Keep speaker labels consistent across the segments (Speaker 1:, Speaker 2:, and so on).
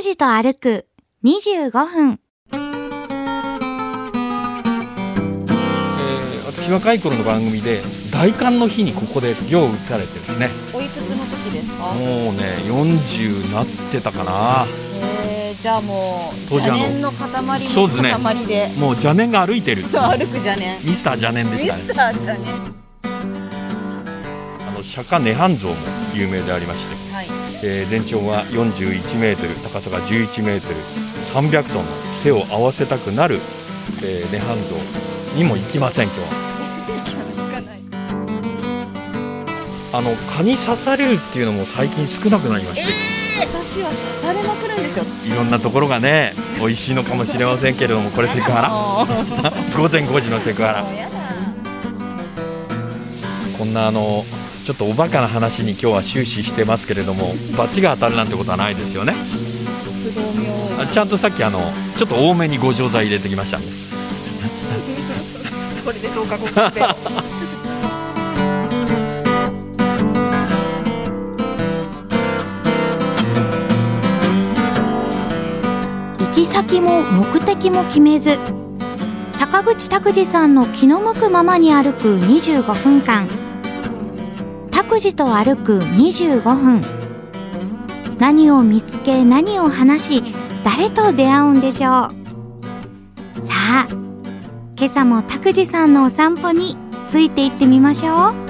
Speaker 1: 拓司と歩く25分。
Speaker 2: えー私若い頃の番組で大寒の日にここで漁を打たれてですね。
Speaker 3: おいくつの時ですか？
Speaker 2: もうね40なってたかな。
Speaker 3: えー、じゃあもう
Speaker 2: 当時あの
Speaker 3: 邪念の塊も
Speaker 2: そうですね。もう邪念が歩いてる。
Speaker 3: 歩く邪念。
Speaker 2: ミスター邪念で
Speaker 3: ミ
Speaker 2: したね。
Speaker 3: スター邪念。
Speaker 2: あの釈迦涅槃像も有名でありまして、
Speaker 3: はい
Speaker 2: えー全長は41メートル高さが11メートル300トンの手を合わせたくなる、えー涅槃像にも行きません今日は。あの蚊に刺されるっていうのも最近少なくなりまして、
Speaker 3: 私は刺されまくるんですよ。
Speaker 2: いろんなところがね美味しいのかもしれませんけれどもこれセクハラ。午前5時のセクハラ。こんなあのちょっとおバカな話に今日は終始してますけれども罰が当たるなんてことはないですよね。ちゃんとさっきあのちょっと多めにご錠剤入れてきました。んで
Speaker 3: これで10日後で。
Speaker 1: 行き先も目的も決めず坂口拓司さんの気の向くままに歩く25分間各自と歩く25分。何を見つけ何を話し誰と出会うんでしょう。さあ今朝も拓司さんのお散歩について行ってみましょう。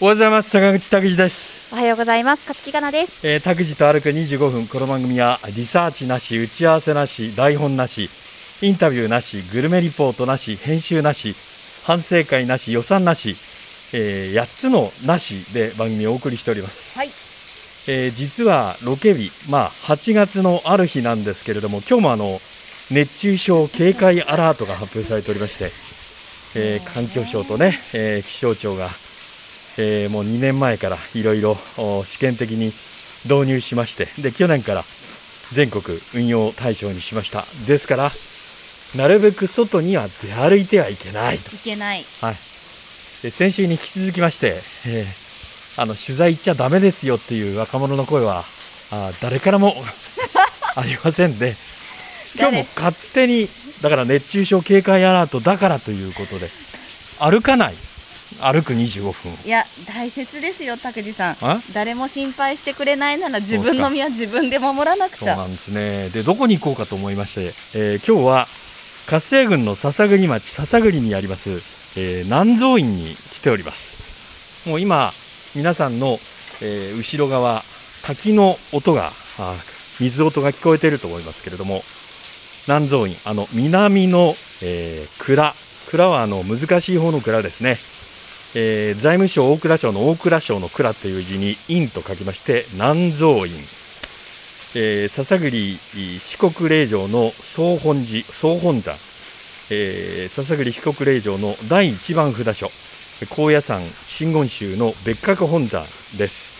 Speaker 2: おはようございます。坂口拓司です、
Speaker 3: おはようございます。勝木かなです。
Speaker 2: えー、拓司と歩く25分。この番組はリサーチなし打ち合わせなし台本なしインタビューなしグルメリポートなし編集なし反省会なし予算なし、え8つのなしで番組をお送りしております。
Speaker 3: はい。
Speaker 2: えー実はロケ日、まあ、8月のある日なんですけれども今日もあの熱中症警戒アラートが発表されておりまして、えー環境省とね、えー気象庁が、えーもう2年前からいろいろお試験的に導入しましてで去年から全国運用対象にしました。ですからなるべく外には出歩いてはいけないと。
Speaker 3: いけない。
Speaker 2: はい、で先週に引き続きまして、えーあの取材行っちゃだめですよっていう若者の声はあー誰からも ありませんで今日も勝手にだから熱中症警戒アラートだからということで歩かない歩く25分。
Speaker 3: いや大切ですよ拓司さん。
Speaker 2: あ
Speaker 3: 誰も心配してくれないなら自分の身は自分で守らなくちゃ。
Speaker 2: そうなんですね。でどこに行こうかと思いまして、えー今日は活性郡の篠栗町篠栗にあります、えー南蔵院に来ております。もう今皆さんの、えー後ろ側滝の音が水音が聞こえていると思いますけれども南蔵院あの南の、えー蔵。蔵はあの難しい方の蔵ですね、えー財務省大蔵省の大蔵省の蔵という字に院と書きまして南蔵院。えー篠栗四国霊場の総本寺総本山、えー篠栗四国霊場の第一番札所。高野山真言宗の別格本山です。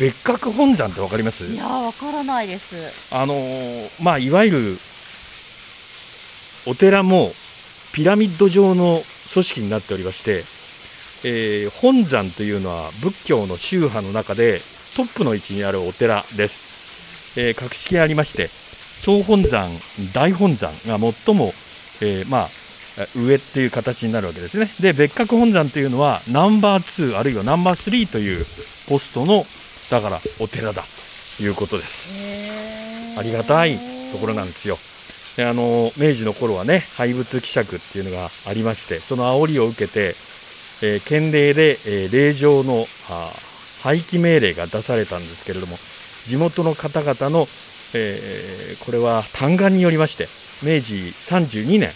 Speaker 2: 別格本山ってわかります？
Speaker 3: いやわからないです。
Speaker 2: あのーまあいわゆるお寺もピラミッド状の組織になっておりまして、えー本山というのは仏教の宗派の中でトップの位置にあるお寺です、えー格式がありまして総本山大本山が最も、えーまあ上っていう形になるわけですね。で別格本山というのはナンバー2あるいはナンバー3というポストのだからお寺だということです。ありがたいところなんですよ。であの明治の頃はね廃仏希釈っていうのがありましてその煽りを受けて、えー県令で、えー霊場の廃棄命令が出されたんですけれども地元の方々の、えーこれは嘆願によりまして明治32年、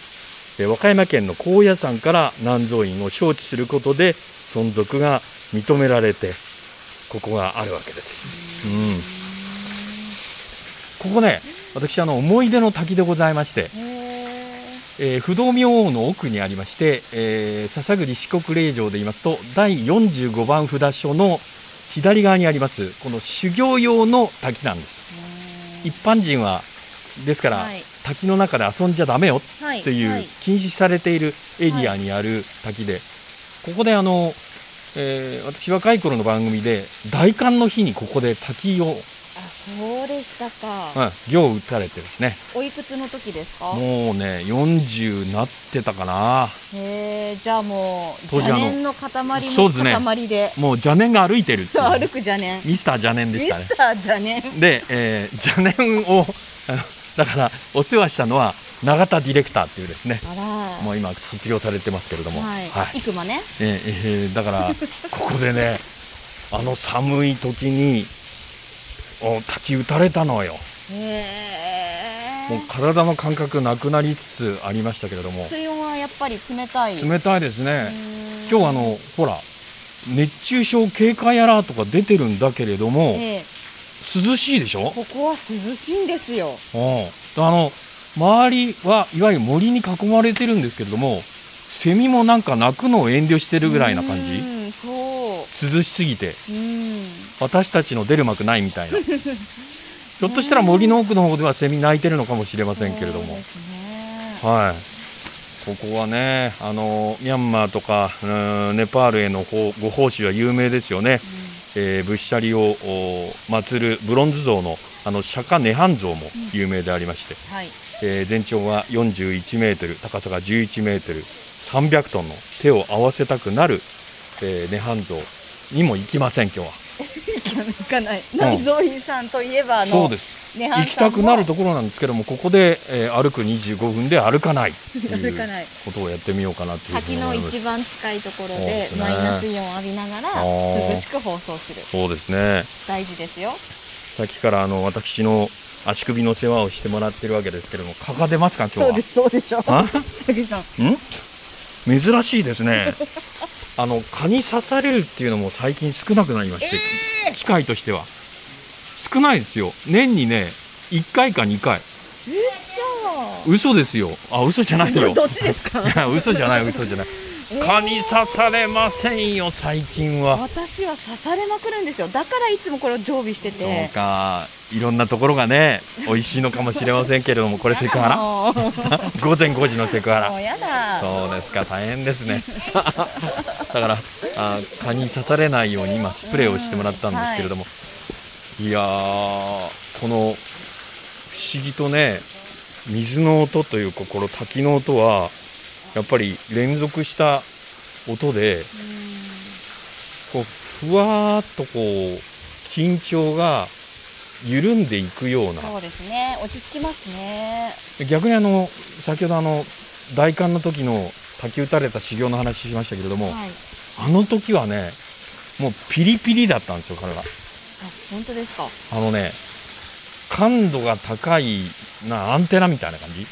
Speaker 2: え和歌山県の高野山から南蔵院を招致することで存続が認められてここがあるわけです。うんここね私あの思い出の滝でございまして、えー不動明王の奥にありまして、えー篠栗四国霊場で言いますと第45番札所の左側にありますこの修行用の滝なんです。一般人はですから、
Speaker 3: はい。
Speaker 2: 滝の中で遊んじゃダメよ
Speaker 3: はい。
Speaker 2: う
Speaker 3: はい。
Speaker 2: 禁止されているエリアにある滝で、ここであの、えー私若い頃の番組で大寒の日にここで滝を、
Speaker 3: あそうでしたか、
Speaker 2: うん、行を打たれてですね。
Speaker 3: おいくつの時ですか？
Speaker 2: もうね40なってたかな。
Speaker 3: へえじゃあもう邪念の塊も
Speaker 2: そうですね。
Speaker 3: 塊で。
Speaker 2: もう邪念が歩いてるって
Speaker 3: 歩く邪念。
Speaker 2: ミスター邪念で
Speaker 3: ミ
Speaker 2: したね。
Speaker 3: スター邪念。
Speaker 2: で、えー邪念をだからお世話したのは永田ディレクターっていうですね。もう今卒業されてますけれども、
Speaker 3: はい、
Speaker 2: はい。
Speaker 3: いくまね？
Speaker 2: えーえーだからここでねあの寒い時にお滝打たれたのよ。
Speaker 3: へ
Speaker 2: もう体の感覚なくなりつつありましたけれども。
Speaker 3: え水温はやっぱり冷たい。
Speaker 2: 冷たいですね。今日あのほら熱中症警戒アラートが出てるんだけれども
Speaker 3: ええ。
Speaker 2: 涼しいでしょ？
Speaker 3: ここは涼しいんですよ。
Speaker 2: うん。あの周りはいわゆる森に囲まれてるんですけれどもセミもなんか鳴くのを遠慮してるぐらいな感じ涼しすぎて
Speaker 3: うん。
Speaker 2: 私たちの出る幕ないみたいな。ひょっとしたら森の奥の方ではセミ鳴いてるのかもしれませんけれども。
Speaker 3: ね
Speaker 2: はい。ここはねあのミャンマーとかうんネパールへのごご奉仕は有名ですよね、えー仏舎利をお祀るブロンズ像のあの釈迦涅槃像も有名でありまして、
Speaker 3: はい。
Speaker 2: えー全長が41メートル高さが11メートル300トンの手を合わせたくなる、えー、涅槃像にも行きません今日は。
Speaker 3: 行かない内蔵院さんといえばあの
Speaker 2: そうです。
Speaker 3: ね
Speaker 2: 行きたくなるところなんですけどもここで、えー歩く25分で歩かないっていうことをやってみようかなという
Speaker 3: 滝の一番近いところでマイナスイオンを浴びながら涼しく放送する。
Speaker 2: そうですね。
Speaker 3: 大事ですよ。
Speaker 2: さっきからあの私の足首の世話をしてもらってるわけですけども蚊が出ますか今日は？
Speaker 3: すそうでしょ
Speaker 2: あ？
Speaker 3: さぎさん。
Speaker 2: ん？珍しいですねあの蚊に刺されるっていうのも最近少なくなりまして、機会としては。少ないですよ。年にね1回か2回。嘘。ですよ。あ嘘じゃないよ。
Speaker 3: どっちですか？
Speaker 2: いや嘘じゃない嘘じゃない。蚊に刺されませんよ最近は。
Speaker 3: 私は刺されまくるんですよ。だからいつもこれを常備して
Speaker 2: そう
Speaker 3: て
Speaker 2: かいろんなところがね 美味しいのかもしれませんけれどもこれセクハラ？午前5時のセクハラ。そうですか大変ですね。だからあ蚊に刺されないように今スプレーをしてもらったんですけれども、い、やーこの不思議とね水の音というかこの滝の音はやっぱり連続した音でこうふわーっとこう緊張が緩んでいくような。
Speaker 3: そうですね。落ち着きますね。
Speaker 2: 逆にあの先ほどあの大寒の時の滝打たれた修行の話しましたけれども、
Speaker 3: はい。
Speaker 2: あの時はねもうピリピリだったんですよ彼が
Speaker 3: あ本当ですか。
Speaker 2: あのね感度が高いなアンテナみたいな感じ。
Speaker 3: へ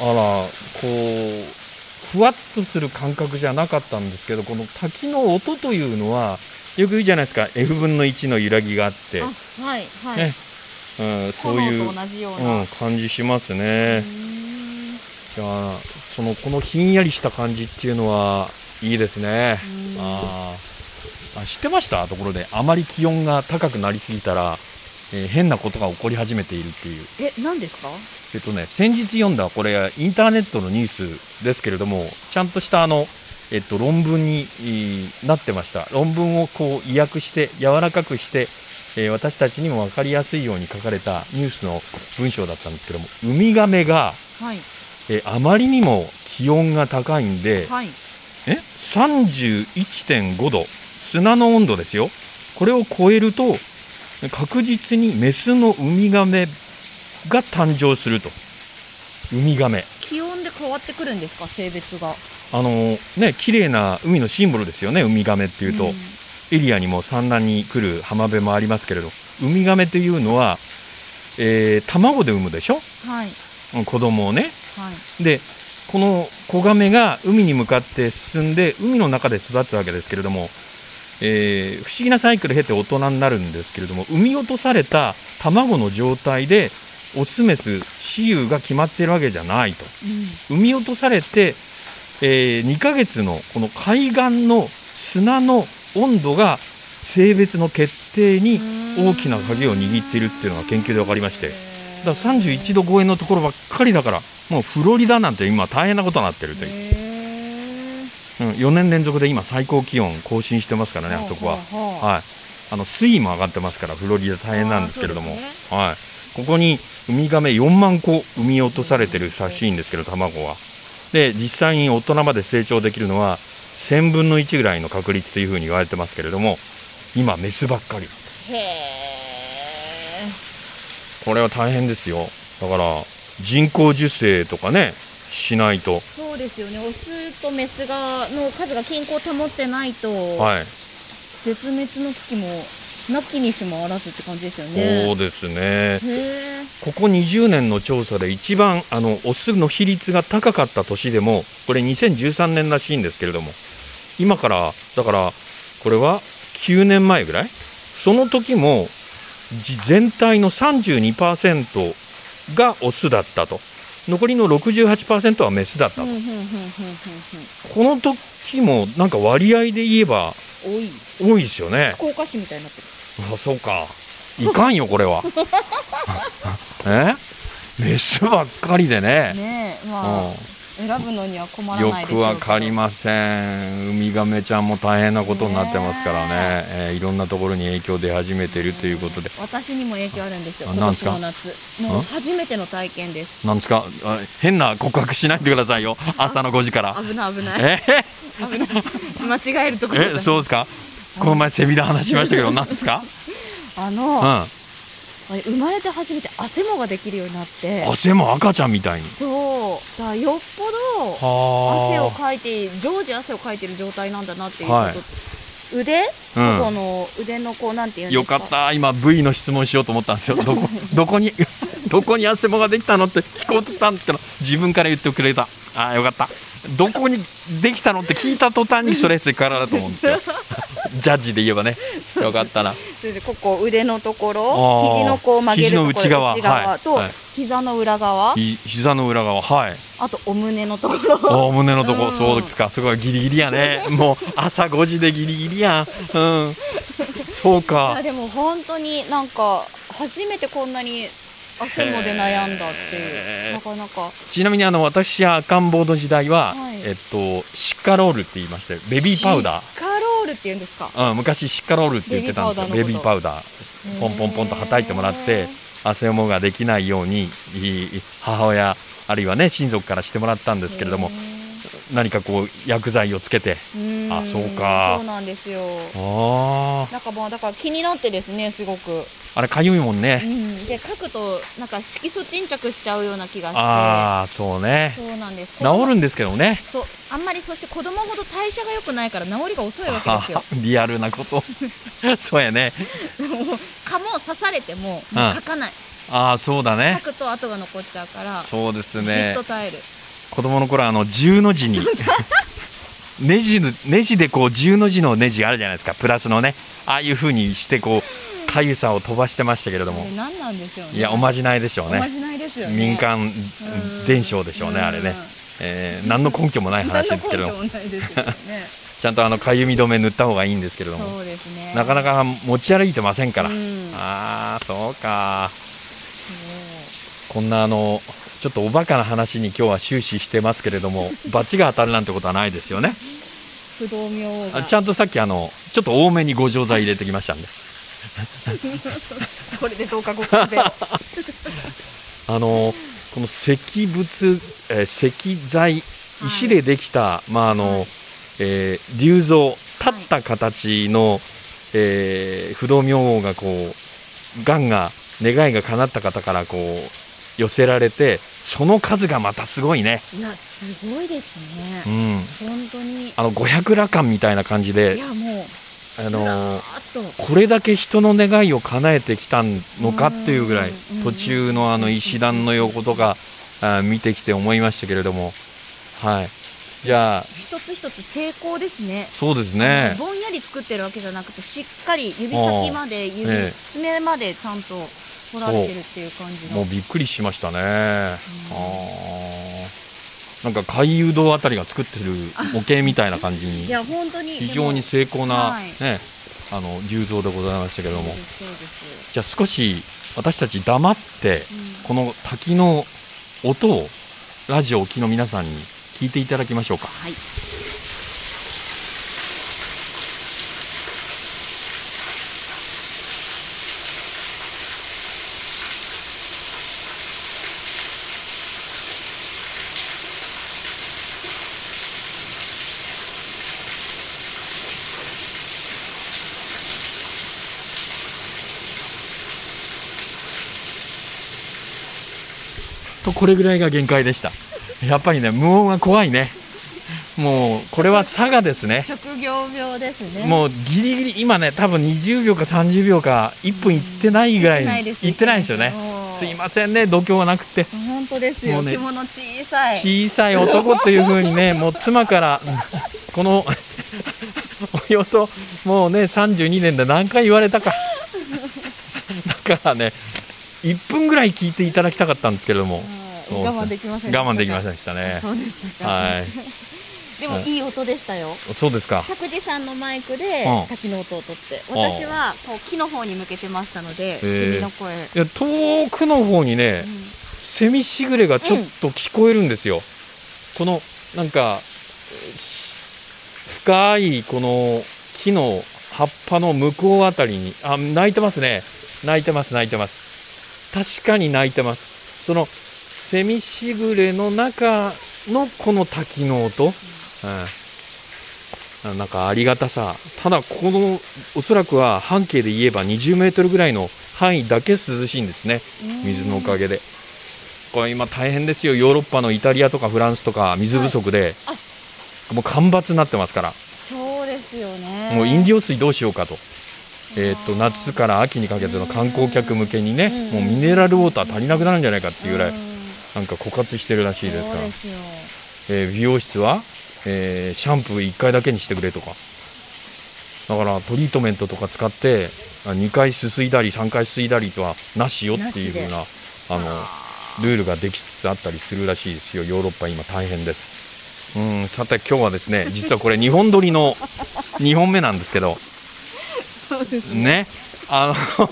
Speaker 2: あらこうふわっとする感覚じゃなかったんですけどこの滝の音というのはよく言うじゃないですか。F 分の1の揺らぎがあって。
Speaker 3: あはいはい、
Speaker 2: ね。うん、そういう、
Speaker 3: う
Speaker 2: ん、感じします
Speaker 3: う
Speaker 2: ね。
Speaker 3: ーん。
Speaker 2: いやそのこのひんやりした感じっていうのはいいですね。
Speaker 3: うん。
Speaker 2: あー。あ知ってました？ところであまり気温が高くなりすぎたら、えー変なことが起こり始めているっていう。
Speaker 3: え何ですか？
Speaker 2: えっとね先日読んだこれインターネットのニュースですけれどもちゃんとしたあのえっと論文になってました。論文をこう意訳して柔らかくして。えー私たちにも分かりやすいように書かれたニュースの文章だったんですけどもウミガメが
Speaker 3: はい
Speaker 2: えーあまりにも気温が高いんで、
Speaker 3: はい
Speaker 2: え31.5度砂の温度ですよこれを超えると確実にメスのウミガメが誕生するとウミガメ
Speaker 3: 変わってくるんですか？性別が。
Speaker 2: あのーね綺麗な海のシンボルですよねウミガメっていうと、
Speaker 3: ん。
Speaker 2: エリアにも産卵に来る浜辺もありますけれどウミガメというのは、えー卵で産むでしょ？
Speaker 3: はい。
Speaker 2: うん子供をね。
Speaker 3: はい。
Speaker 2: でこの子ガメが海に向かって進んで海の中で育つわけですけれども、えー不思議なサイクル経て大人になるんですけれども産み落とされた卵の状態でオスメス雌雄が決まっているわけじゃないと。産み落とされて、え2ヶ月のこの海岸の砂の温度が性別の決定に大きな鍵を握っているっていうのが研究で分かりまして。だから31度超えのところばっかりだからもうフロリダなんて今大変なことになってるという、
Speaker 3: へ
Speaker 2: うん、4年連続で今最高気温更新してますからねあそこは、はい、あの水位も上がってますからフロリダ大変なんですけれども、
Speaker 3: あーそうです
Speaker 2: はい、ここにウミガメ4万個産み落とされてるらしいんですけど卵は。で実際に大人まで成長できるのは1000分の1ぐらいの確率というふうに言われてますけれども今メスばっかり。
Speaker 3: へえ
Speaker 2: これは大変ですよ。だから人工授精とかねしないと、
Speaker 3: そうですよね。オスとメスがの数が均衡を保ってないと、
Speaker 2: はい、
Speaker 3: 絶滅の危機もなきにしもあらずって感じですよ
Speaker 2: そ
Speaker 3: ね
Speaker 2: うですね。ここ20年の調査で一番あのオスの比率が高かった年でもこれ2013年らしいんですけれども今からだからこれは9年前ぐらい？その時もじ全体の32%がオスだったと。残りの68%はメスだったと。この時もなんか割合で言えば
Speaker 3: 多い
Speaker 2: ですよね。
Speaker 3: 福岡市みたいになってる
Speaker 2: あそうか。いかんよこれは。え？メスばっかりでね。
Speaker 3: ねえ
Speaker 2: う
Speaker 3: まあ選ぶのには困らないでしょう
Speaker 2: くわかりません。ウミガメちゃんも大変なことになってますからね。
Speaker 3: ね
Speaker 2: え。ーいろんなところに影響出始めているということで。
Speaker 3: 私にも影響あるんですよ。今年の夏。もう初めての体験です。
Speaker 2: なんですか？あ変な告白しないでくださいよ。朝の5時から。
Speaker 3: 危ない危ない。
Speaker 2: え？
Speaker 3: 危ない。間違えるところ
Speaker 2: えそうですか？この前セミで話しましたけど何ですか？
Speaker 3: あ
Speaker 2: う
Speaker 3: の、
Speaker 2: ん。
Speaker 3: 生まれて初めて汗もができるようになって。
Speaker 2: 汗も赤ちゃんみたいに。
Speaker 3: そう。だよっぽど
Speaker 2: は
Speaker 3: 汗をかいて常時汗をかいてる状態なんだなっていうこと、
Speaker 2: はい。
Speaker 3: 腕、
Speaker 2: うん。
Speaker 3: この腕のこうなんていう
Speaker 2: よかった。今 V の質問しようと思ったんですよ。どこどこに どこに汗もができたのって聞こうとしたんですけど自分から言ってくれた。あよかった。どこにできたのって聞いた途端にストレスからだと思うんですよ ジャッジで言えばね。よかったな。
Speaker 3: ここ腕のとこ
Speaker 2: あ
Speaker 3: ろ
Speaker 2: ー
Speaker 3: 肘のこう曲げるところ
Speaker 2: 肘の内側。はい
Speaker 3: と、
Speaker 2: はい。
Speaker 3: 膝の裏側。
Speaker 2: ひ膝の裏側。はい。
Speaker 3: あとお胸のところ。
Speaker 2: お胸のとこ。
Speaker 3: うん。
Speaker 2: そうですか。すごいギリギリやね。もう朝5時でギリギリや。んうん。そう
Speaker 3: い
Speaker 2: か
Speaker 3: やでも本当になんか初めてこんなに汗もで悩んだっていう。なかなか。
Speaker 2: ちなみにあの私は赤ん坊の時代は、
Speaker 3: はい。
Speaker 2: えっとシッカロールって言いましてベビーパウダー。
Speaker 3: シッカロールっていうんですか？
Speaker 2: うん、昔シッカロールって言ってたんですよ。ベ
Speaker 3: ベビーパ
Speaker 2: ウダー。ポンポンポンとはたいてもらって汗もができないようにいい母親あるいはね親族からしてもらったんですけれども何かこう薬剤をつけて
Speaker 3: うん
Speaker 2: あそうか。
Speaker 3: そうなんですよ。
Speaker 2: あ
Speaker 3: なんかもうだから気になってですねすごく、
Speaker 2: ーあれかゆいもん
Speaker 3: う
Speaker 2: ね
Speaker 3: ん、で書くとなんか色素沈着しちゃうような気がして。
Speaker 2: ああそうね。
Speaker 3: そうなんです。
Speaker 2: 治るんですけどね。
Speaker 3: そう。あんまりそして子供ほど代謝が良くないから治りが遅いわけですよ。
Speaker 2: リアルなこと。そうやね。
Speaker 3: 蚊も刺されてももう
Speaker 2: うん。
Speaker 3: 書かない、
Speaker 2: ああそうだね。
Speaker 3: 書くと跡が残っちゃうから
Speaker 2: そうです
Speaker 3: じ
Speaker 2: ね
Speaker 3: っと耐える。
Speaker 2: 子供の頃あの十の字にネジのネジでこう十の字のネジがあるじゃないですか。プラスのね。ああいう風にしてこうかゆさを飛ばしてましたけれども。
Speaker 3: 何なんでしょうね。
Speaker 2: いやおまじないでしょうね。
Speaker 3: おまじないですよね。
Speaker 2: 民間
Speaker 3: うん。
Speaker 2: 伝承でしょうねあれね、えー何の根拠もない話ですけれども。ちゃんとあのかゆみ止め塗った方がいいんですけれども。
Speaker 3: ね。
Speaker 2: なかなか持ち歩いてませんから、
Speaker 3: うん。
Speaker 2: ああそうか。
Speaker 3: そ
Speaker 2: こんなあのちょっとおバカな話に今日は終始してますけれども 罰が当たるなんてことはないですよね。
Speaker 3: う不動明王
Speaker 2: ちゃんとさっきあのちょっと多めにご錠剤入れてきましたんで。
Speaker 3: これでどうかご勘弁。
Speaker 2: あのこの石仏、えー石材石でできた、まああの、
Speaker 3: はい。
Speaker 2: えー龍像立った形の、えー不動明王がこうがんが願いが叶った方からこう寄せられてその数がまたすごいね、
Speaker 3: いやすごいです
Speaker 2: う
Speaker 3: ね
Speaker 2: ん、
Speaker 3: 本当に。
Speaker 2: あの五百羅漢みたいな感じ
Speaker 3: い
Speaker 2: で
Speaker 3: やもう
Speaker 2: あのこれだけ人の願いを叶えてきたのかっていうぐらい
Speaker 3: うん
Speaker 2: 途中のあの石段の横とかあ見てきて思いましたけれども。はい。じゃあ
Speaker 3: 一つ一つ成功ですね。
Speaker 2: そうですね。
Speaker 3: ぼんやり作ってるわけじゃなくてしっかり指先まで指
Speaker 2: え。え
Speaker 3: 爪までちゃんと取られてるっていう感じの。
Speaker 2: もうびっくりしましたねあー。なんか海遊堂あたりが作ってる模型みたいな感じ
Speaker 3: い
Speaker 2: に
Speaker 3: や本当に
Speaker 2: 非常に
Speaker 3: 成
Speaker 2: 精巧な
Speaker 3: はい。
Speaker 2: ねあの龍像でございましたけども。じゃあ少し私たち黙ってこの滝の音をラジオ沖の皆さんに聞いていただきましょうか。
Speaker 3: はい
Speaker 2: これぐらいが限界でした。やっぱりね無音は怖いね。もうこれは佐賀ですね。
Speaker 3: 職業病ですね。
Speaker 2: もうギリギリ今ね多分20秒か30秒か1分いってないぐらい
Speaker 3: いってないです
Speaker 2: いってないですよね。
Speaker 3: う。ん
Speaker 2: すいませんね度胸がなくて。
Speaker 3: 本当ですよ、
Speaker 2: ね
Speaker 3: 小さい。
Speaker 2: 小さい男というふうにね もう妻からこのおよそもうね32年で何回言われたか。だからね1分ぐらい聞いていただきたかったんですけれども
Speaker 3: 我慢できません
Speaker 2: 我慢できませ
Speaker 3: ん
Speaker 2: んでしたね。
Speaker 3: そうでしたか、
Speaker 2: はい。
Speaker 3: でもいい音でしたよ。
Speaker 2: そうですか。
Speaker 3: 拓司さんのマイクで
Speaker 2: うん。
Speaker 3: 滝の音を取って。
Speaker 2: うん。
Speaker 3: 私はこう木の方に向けてましたので
Speaker 2: ー。
Speaker 3: 君の声、
Speaker 2: いや遠くの方にねセミしぐれがちょっと聞こえるんですよ、このなんかえー深いこの木の葉っぱの向こうあたりに。あ鳴いてますね。鳴いてます鳴いてます。確かに鳴いてます。そのセミしぐれの中のこの滝の音、うん、なんかありがたさ。ただこのおそらくは半径で言えば20メートルぐらいの範囲だけ涼しいんですね。水のおかげで。これ今大変ですよ。ヨーロッパのイタリアとかフランスとか水不足で、もう干ばつになってますから、
Speaker 3: そうですよね。
Speaker 2: もう飲料水どうしようかと,、えー、と夏から秋にかけての観光客向けにね、
Speaker 3: うん。
Speaker 2: もうミネラルウォーター足りなくなるんじゃないかっていうぐらい、
Speaker 3: ん
Speaker 2: なんか枯渇してるらしいですか？らえー美容室は、えーシャンプー1回だけにしてくれとか。だからトリートメントとか使って2回すすいだり3回すすいだりとはなしよっていう風なあのルールができつつあったりするらしいですよ。ヨーロッパ今大変です。うんさて今日はですね実はこれ2本撮りの2本目なんですけど。
Speaker 3: ね。
Speaker 2: あの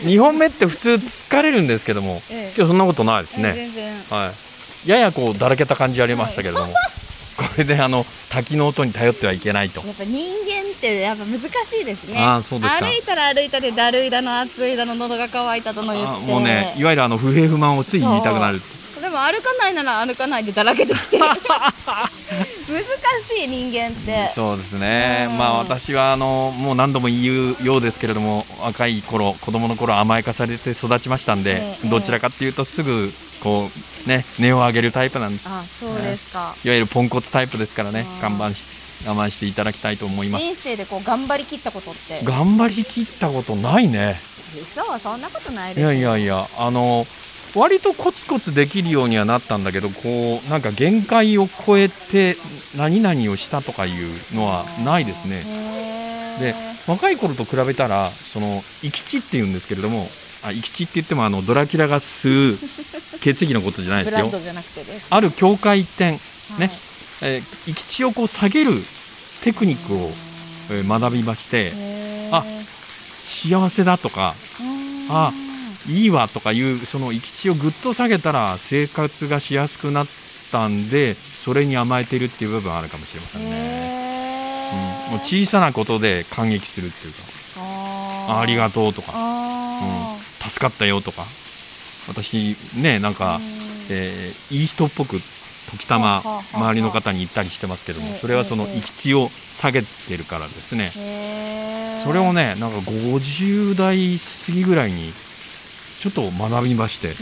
Speaker 2: 2本目って普通疲れるんですけども
Speaker 3: ええ。
Speaker 2: 今日そんなことないですね。
Speaker 3: 全然。
Speaker 2: はい、ややこうだらけた感じありましたけれども、これであの滝の音に頼ってはいけないと。
Speaker 3: やっぱ人間ってやっぱ難しいですね。
Speaker 2: あーそうですか。
Speaker 3: 歩いたら歩いたでだるいだの暑いだの喉が渇いたとの言って。
Speaker 2: あもうね、いわゆるあの不平不満をつい言いたくなる。
Speaker 3: でも歩かないなら歩かないでだらけてきて。難しい人間って。
Speaker 2: そうですね。
Speaker 3: う。ん。
Speaker 2: まあ私はあのもう何度も言うようですけれども、若い頃、子供の頃甘やかされて育ちましたんで、
Speaker 3: ええ
Speaker 2: どちらかっていうとすぐこうね根を上げるタイプなんです。いわ
Speaker 3: あそうですか、
Speaker 2: ゆるポンコツタイプですからね、
Speaker 3: あー
Speaker 2: 我慢していただきたいと思います。
Speaker 3: 人生でこう頑張りきったことって。
Speaker 2: 頑張りきったことないね。
Speaker 3: そうそんなことないです
Speaker 2: いやいやいやあの割とコツコツできるようにはなったんだけどこうなんか限界を超えて何々をしたとかいうのはないですね。で若い頃と比べたらその生き地っていうんですけれどもあ生き地って言ってもあのドラキュラが吸う血液のことじゃないですよ。ある境界点、
Speaker 3: はい。
Speaker 2: ねえー生き地をこう下げるテクニックを、えー学びましてあ幸せだとか
Speaker 3: うん。
Speaker 2: あいいわとかいうその行き地をぐっと下げたら生活がしやすくなったんでそれに甘えてるっていう部分はあるかもしれませんね、うん、もう小さなことで感激するっていうか
Speaker 3: あ
Speaker 2: あありが
Speaker 3: と
Speaker 2: とうとか
Speaker 3: あ
Speaker 2: 助かったよとか私ねなん
Speaker 3: ー
Speaker 2: か、
Speaker 3: うん。
Speaker 2: えーいい人っぽく時たま周りの方に言ったりしてますけども
Speaker 3: ええ
Speaker 2: それはその
Speaker 3: ええ。
Speaker 2: 行き地を下げてるからですね。それをねなんか50代過ぎぐらいにちょっと学びまして。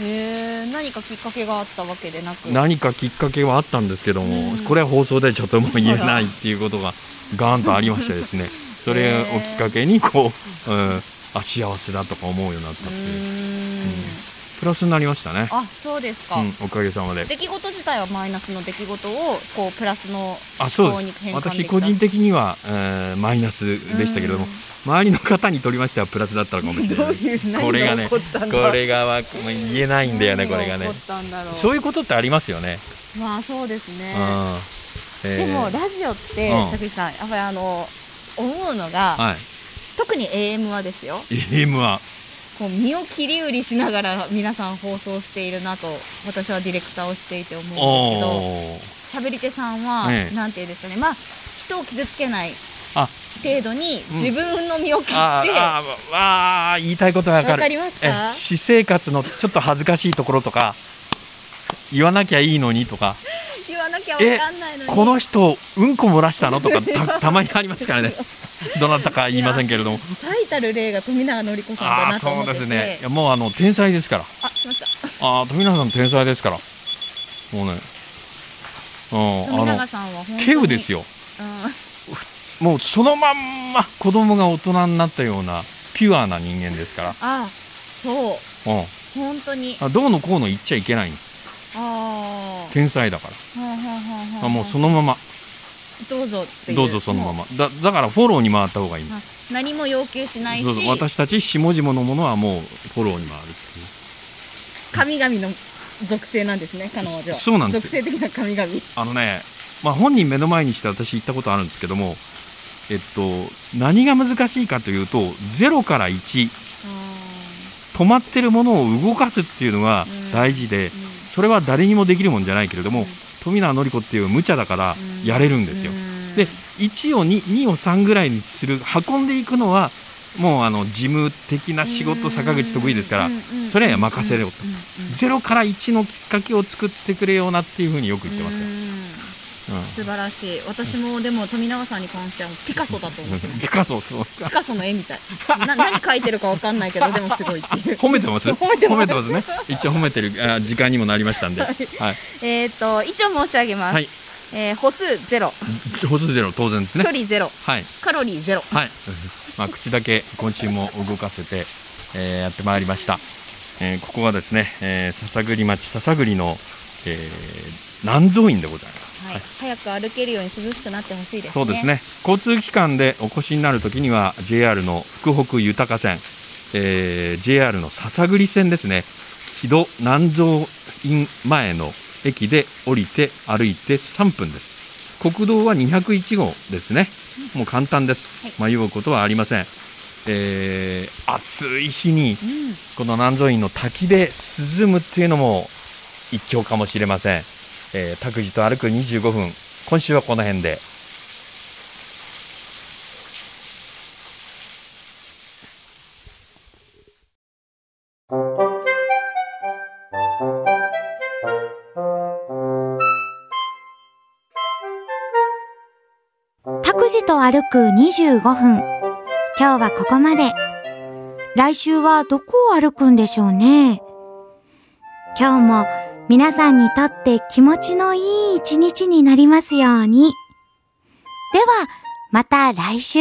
Speaker 3: 何かきっかけがあったわけでなく。
Speaker 2: 何かきっかけはあったんですけども、
Speaker 3: うん。
Speaker 2: これは放送でちょっともう言えないっていうことがガーンとありましてですね。それをきっかけにこう、うん、あ幸せだとか思うようになった
Speaker 3: う
Speaker 2: っていう。
Speaker 3: ーん
Speaker 2: プラスになりましたね、
Speaker 3: あそうですか、
Speaker 2: うん、おかげさまで。
Speaker 3: 出来事自体はマイナスの出来事をこうプラスの
Speaker 2: あそう
Speaker 3: 思考に変換
Speaker 2: 私個人的には、えーマイナスでしたけれども周りの方にとりましてはプラスだったのかもしれ
Speaker 3: ど
Speaker 2: ない。
Speaker 3: ういう
Speaker 2: これがね
Speaker 3: こったんだ。
Speaker 2: これがわもう言えないんだよねこれがね。そういうことってありますよね、
Speaker 3: まあそうですね。
Speaker 2: うん。えー。
Speaker 3: でもラジオって
Speaker 2: うん。
Speaker 3: 竹内さんやっぱりあの思うのが、
Speaker 2: はい。
Speaker 3: 特に AM はですよ。
Speaker 2: AM は
Speaker 3: こう身を切り売りしながら皆さん放送しているなと私はディレクターをしていて思うんですけど喋り手さんは、
Speaker 2: ええ。
Speaker 3: なんていうんですかね。まあ人を傷つけない
Speaker 2: あ。
Speaker 3: 程度に
Speaker 2: うん。
Speaker 3: 自分の身を切って、
Speaker 2: あーあーあー言いたいことはわかる。
Speaker 3: わかります
Speaker 2: え
Speaker 3: か
Speaker 2: 私生活のちょっと恥ずかしいところとか言わなきゃいいのにとか。
Speaker 3: 言わなきゃわかんないのに。
Speaker 2: この人うんこ漏らしたの？とかたたまにありますからね。どなたか言いませんけれども。
Speaker 3: 最たる例が富永典子さんだなと思ってて。
Speaker 2: そうですねいやもうあの天才ですから。
Speaker 3: あ来ました。
Speaker 2: ああ富永さん天才ですから。もうね。うん
Speaker 3: 富永さんは
Speaker 2: ケウですよ。
Speaker 3: うん。
Speaker 2: もうそのまんま子供が大人になったようなピュアな人間ですから。
Speaker 3: あそう。
Speaker 2: うん。
Speaker 3: 本当に。
Speaker 2: あどうのこうの言っちゃいけない。ん天才だから。あもうそのまま
Speaker 3: どうぞ
Speaker 2: どうぞそのま
Speaker 3: も
Speaker 2: ま。だだからフォローに回った方がいい。
Speaker 3: 何も要求しないし。
Speaker 2: 私たち下々のものはもうフォローに回るっていう。
Speaker 3: 神々の属性なんですね彼女は。
Speaker 2: そうなんです
Speaker 3: 属性的な神々。
Speaker 2: あのね、まあ、本人目の前にして私言ったことあるんですけどもえっと何が難しいかというと0から1止まってるものを動かすっていうのが
Speaker 3: うん。
Speaker 2: 大事で、
Speaker 3: うん。
Speaker 2: それは誰にもできるもんじゃないけれども、
Speaker 3: うん
Speaker 2: 富永典子っていう無茶だから
Speaker 3: うん。
Speaker 2: やれるんですよ、
Speaker 3: うん。
Speaker 2: で1を 2, 2を3ぐらいにする運んでいくのはもうあの事務的な仕事坂口得意ですからそれは任せろと。
Speaker 3: うんうん
Speaker 2: 0から1のきっかけを作ってくれよなっていうふうによく言ってますよ、
Speaker 3: 素晴らしい。私もでも富永さんに関してはピカソだと思ってます。
Speaker 2: ピカソそう
Speaker 3: ピカソの絵みたい。な何描いてるかわかんないけど でもすごいっていう。
Speaker 2: 褒めてます？
Speaker 3: 褒めてます。
Speaker 2: ね。一応褒めてるあ時間にもなりましたんで、はい、
Speaker 3: えっと一応申し上げます、
Speaker 2: はい。
Speaker 3: えー歩数ゼロ。
Speaker 2: 歩数ゼロ当然ですね。
Speaker 3: 距離ゼロ。
Speaker 2: はい。
Speaker 3: カロリーゼロ。
Speaker 2: はい、まあ、口だけ今週も動かせて、えーやってまいりました、えーここはですね、えー篠栗町篠栗の、えー南蔵院でございます
Speaker 3: はい、早く歩けるように涼しくなってほしいですね。
Speaker 2: そうですね。交通機関でお越しになるときには JR の福北豊線、えー JR の篠栗線ですね。木戸南蔵院前の駅で降りて歩いて3分です。国道は201号ですね。もう簡単です、迷うことはありません、えー暑い日に
Speaker 3: うん。
Speaker 2: この南蔵院の滝で涼むっていうのも一興かもしれません、えー、拓司と歩く25分今週はこの辺で
Speaker 1: 拓司と歩く25分。今日はここまで。来週はどこを歩くんでしょうね。今日も皆さんにとって気持ちのいい一日になりますように。では、また来週。